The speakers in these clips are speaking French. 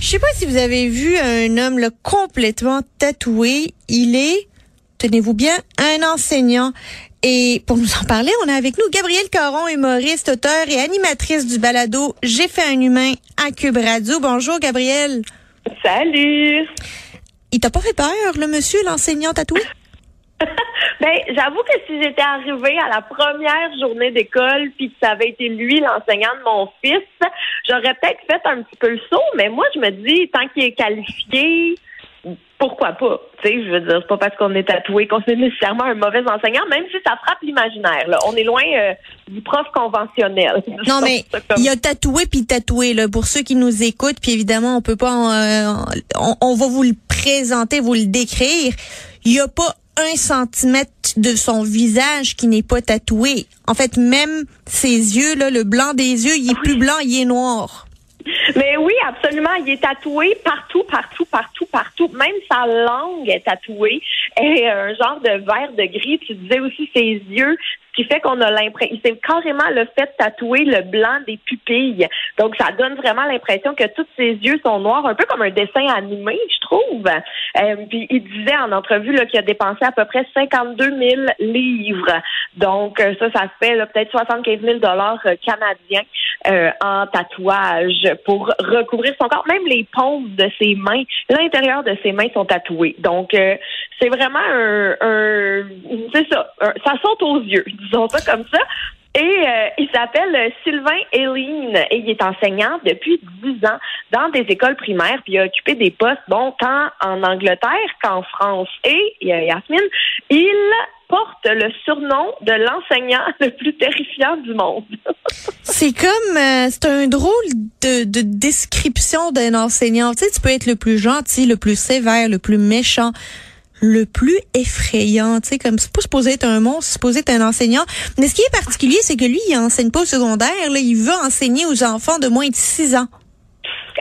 Je sais pas si vous avez vu un homme là, complètement tatoué. Il est, tenez-vous bien, un enseignant. Et pour nous en parler, on a avec nous Gabrielle Caron, humoriste, auteur et animatrice du balado J'ai fait un humain à Cube Radio. Bonjour Gabrielle. Salut. Il t'a pas fait peur, le monsieur, l'enseignant tatoué? ben, j'avoue que si j'étais arrivée à la première journée d'école puis que ça avait été lui l'enseignant de mon fils, j'aurais peut-être fait un petit peu le saut, mais moi je me dis tant qu'il est qualifié, pourquoi pas? Tu sais, je veux dire, c'est pas parce qu'on est tatoué qu'on est nécessairement un mauvais enseignant, même si ça frappe l'imaginaire. Là. On est loin euh, du prof conventionnel. Non, mais il a tatoué puis tatoué. Là, pour ceux qui nous écoutent, puis évidemment, on peut pas, euh, on, on, va vous le présenter, vous le décrire. Il y a pas un centimètre de son visage qui n'est pas tatoué. En fait, même ses yeux, là, le blanc des yeux, il est plus blanc, il est noir. Mais oui, absolument. Il est tatoué partout, partout, partout, partout. Même sa langue est tatouée. Et un genre de vert de gris. Tu disais aussi ses yeux qui fait qu'on a l'impression, c'est carrément le fait de tatouer le blanc des pupilles. Donc, ça donne vraiment l'impression que tous ses yeux sont noirs, un peu comme un dessin animé, je trouve. Euh, puis, il disait en entrevue qu'il a dépensé à peu près 52 000 livres. Donc, euh, ça, ça fait peut-être 75 000 dollars euh, canadiens en tatouage pour recouvrir son corps. Même les paumes de ses mains, l'intérieur de ses mains sont tatoués. Donc, c'est vraiment un, un c'est ça, ça saute aux yeux disons ça comme ça. Et euh, il s'appelle Sylvain Hélène et il est enseignant depuis 10 ans dans des écoles primaires, puis il a occupé des postes, bon, tant en Angleterre qu'en France. Et Yasmine, il porte le surnom de l'enseignant le plus terrifiant du monde. c'est comme, euh, c'est un drôle de, de description d'un enseignant. Tu sais, tu peux être le plus gentil, le plus sévère, le plus méchant le plus effrayant. Tu sais, comme c'est pas supposé être un monstre, c'est supposé être un enseignant. Mais ce qui est particulier, c'est que lui, il enseigne pas au secondaire. Là, il veut enseigner aux enfants de moins de 6 ans.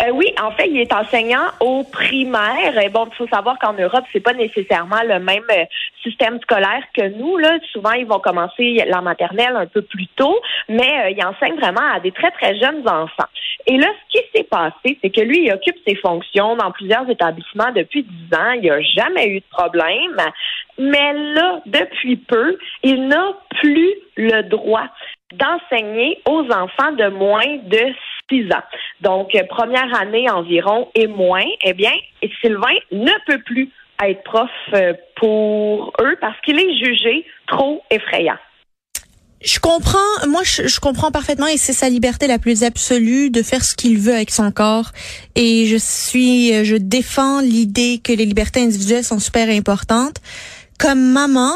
Euh, oui, en fait, il est enseignant au primaire. Et bon, il faut savoir qu'en Europe, c'est pas nécessairement le même euh, système scolaire que nous. Souvent, ils vont commencer la maternelle un peu plus tôt, mais euh, il enseigne vraiment à des très très jeunes enfants. Et là, ce qui s'est passé, c'est que lui, il occupe ses fonctions dans plusieurs établissements depuis dix ans. Il n'y a jamais eu de problème. Mais là, depuis peu, il n'a plus le droit d'enseigner aux enfants de moins de ans. Donc, euh, première année environ et moins, eh bien, Sylvain ne peut plus être prof euh, pour eux parce qu'il est jugé trop effrayant. Je comprends, moi je, comprends parfaitement et c'est sa liberté la plus absolue de faire ce qu'il veut avec son corps et je suis je défends l'idée que les libertés individuelles sont super importantes. Comme maman,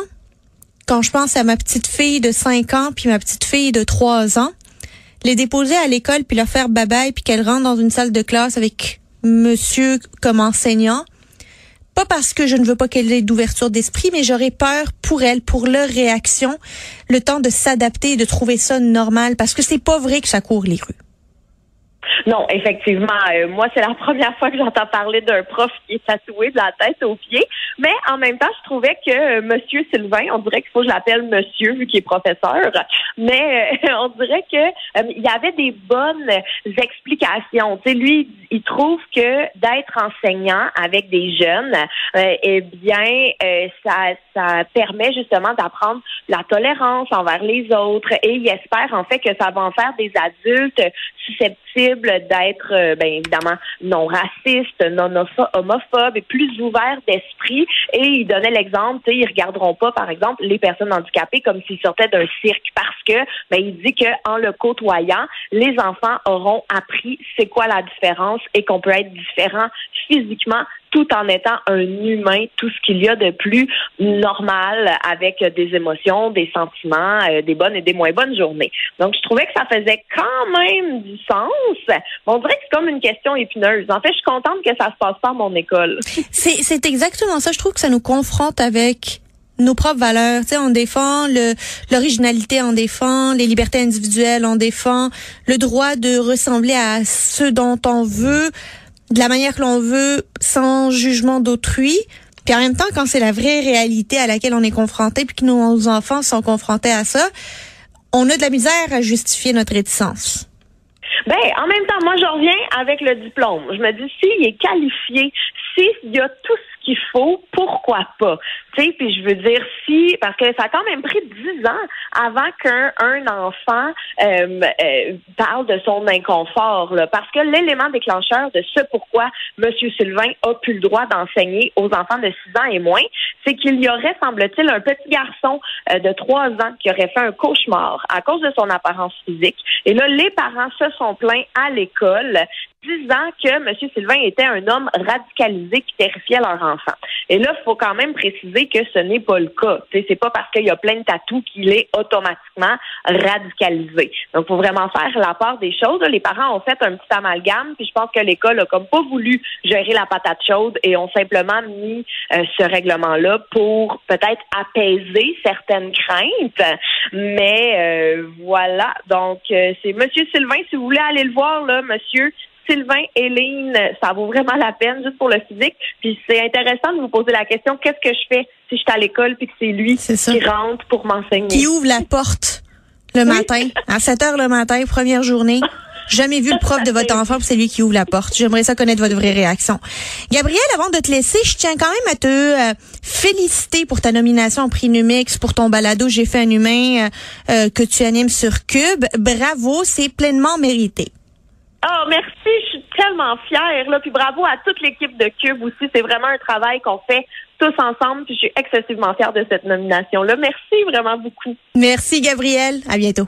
quand je pense à ma petite fille de 5 ans puis ma petite fille de 3 ans, les déposer à l'école puis leur faire babaye puis qu'elles rentrent dans une salle de classe avec monsieur comme enseignant. Pas parce que je ne veux pas qu'elle ait d'ouverture d'esprit, mais j'aurais peur pour elles, pour leur réaction, le temps de s'adapter et de trouver ça normal parce que c'est pas vrai que ça court les rues. Non, effectivement. Euh, moi, c'est la première fois que j'entends parler d'un prof qui est tatoué de la tête aux pieds. Mais en même temps, je trouvais que euh, Monsieur Sylvain, on dirait qu'il faut que je l'appelle Monsieur vu qu'il est professeur. Mais euh, on dirait que il y avait des bonnes explications. Tu lui, il trouve que d'être enseignant avec des jeunes, eh bien, ça, ça permet justement d'apprendre la tolérance envers les autres. Et il espère en fait que ça va en faire des adultes susceptibles d'être, euh, bien évidemment, non raciste, non homophobe et plus ouvert d'esprit. Et il donnait l'exemple, ils regarderont pas, par exemple, les personnes handicapées comme s'ils sortaient d'un cirque parce que, ben, il dit que en le côtoyant, les enfants auront appris c'est quoi la différence et qu'on peut être différent physiquement tout en étant un humain, tout ce qu'il y a de plus normal avec des émotions, des sentiments, euh, des bonnes et des moins bonnes journées. Donc, je trouvais que ça faisait quand même du sens. On dirait que c'est comme une question épineuse. En fait, je suis contente que ça se passe pas à mon école. C'est exactement ça. Je trouve que ça nous confronte avec nos propres valeurs. Tu sais, on défend l'originalité, on défend les libertés individuelles, on défend le droit de ressembler à ceux dont on veut, de la manière que l'on veut, sans jugement d'autrui. Puis en même temps, quand c'est la vraie réalité à laquelle on est confronté, puis que nos enfants sont confrontés à ça, on a de la misère à justifier notre réticence. Ben, en même temps, moi, je reviens avec le diplôme. Je me dis, s'il est qualifié, s'il y a tout ce qu'il faut, pourquoi pas? Tu sais, puis je veux dire, si, parce que ça a quand même pris dix ans avant qu'un un enfant euh, euh, parle de son inconfort, là, parce que l'élément déclencheur de ce pourquoi M. Sylvain a pu le droit d'enseigner aux enfants de six ans et moins, c'est qu'il y aurait, semble-t-il, un petit garçon euh, de trois ans qui aurait fait un cauchemar à cause de son apparence physique. Et là, les parents se sont plaints à l'école disant que M. Sylvain était un homme radicalisé qui terrifiait leur enfant. Et là, il faut quand même préciser que ce n'est pas le cas. C'est pas parce qu'il y a plein de tatous qu'il est automatiquement radicalisé. Donc, il faut vraiment faire la part des choses. Les parents ont fait un petit amalgame, puis je pense que l'école a comme pas voulu gérer la patate chaude et ont simplement mis euh, ce règlement-là pour peut-être apaiser certaines craintes. Mais euh, voilà. Donc, euh, c'est Monsieur Sylvain, si vous voulez aller le voir, là, Monsieur Sylvain, Hélène, ça vaut vraiment la peine juste pour le physique. Puis c'est intéressant de vous poser la question qu'est-ce que je fais si je suis à l'école puis que c'est lui qui rentre pour m'enseigner? Qui ouvre la porte le matin à 7 heures le matin, première journée. Jamais vu le prof de votre enfant, c'est lui qui ouvre la porte. J'aimerais ça connaître votre vraie réaction. Gabriel, avant de te laisser, je tiens quand même à te euh, féliciter pour ta nomination au prix Numix, pour ton balado J'ai fait un humain euh, euh, que tu animes sur Cube. Bravo, c'est pleinement mérité. Oh, merci. Je suis tellement fière. Là. Puis bravo à toute l'équipe de Cube aussi. C'est vraiment un travail qu'on fait tous ensemble. Puis je suis excessivement fière de cette nomination-là. Merci vraiment beaucoup. Merci, Gabrielle. À bientôt.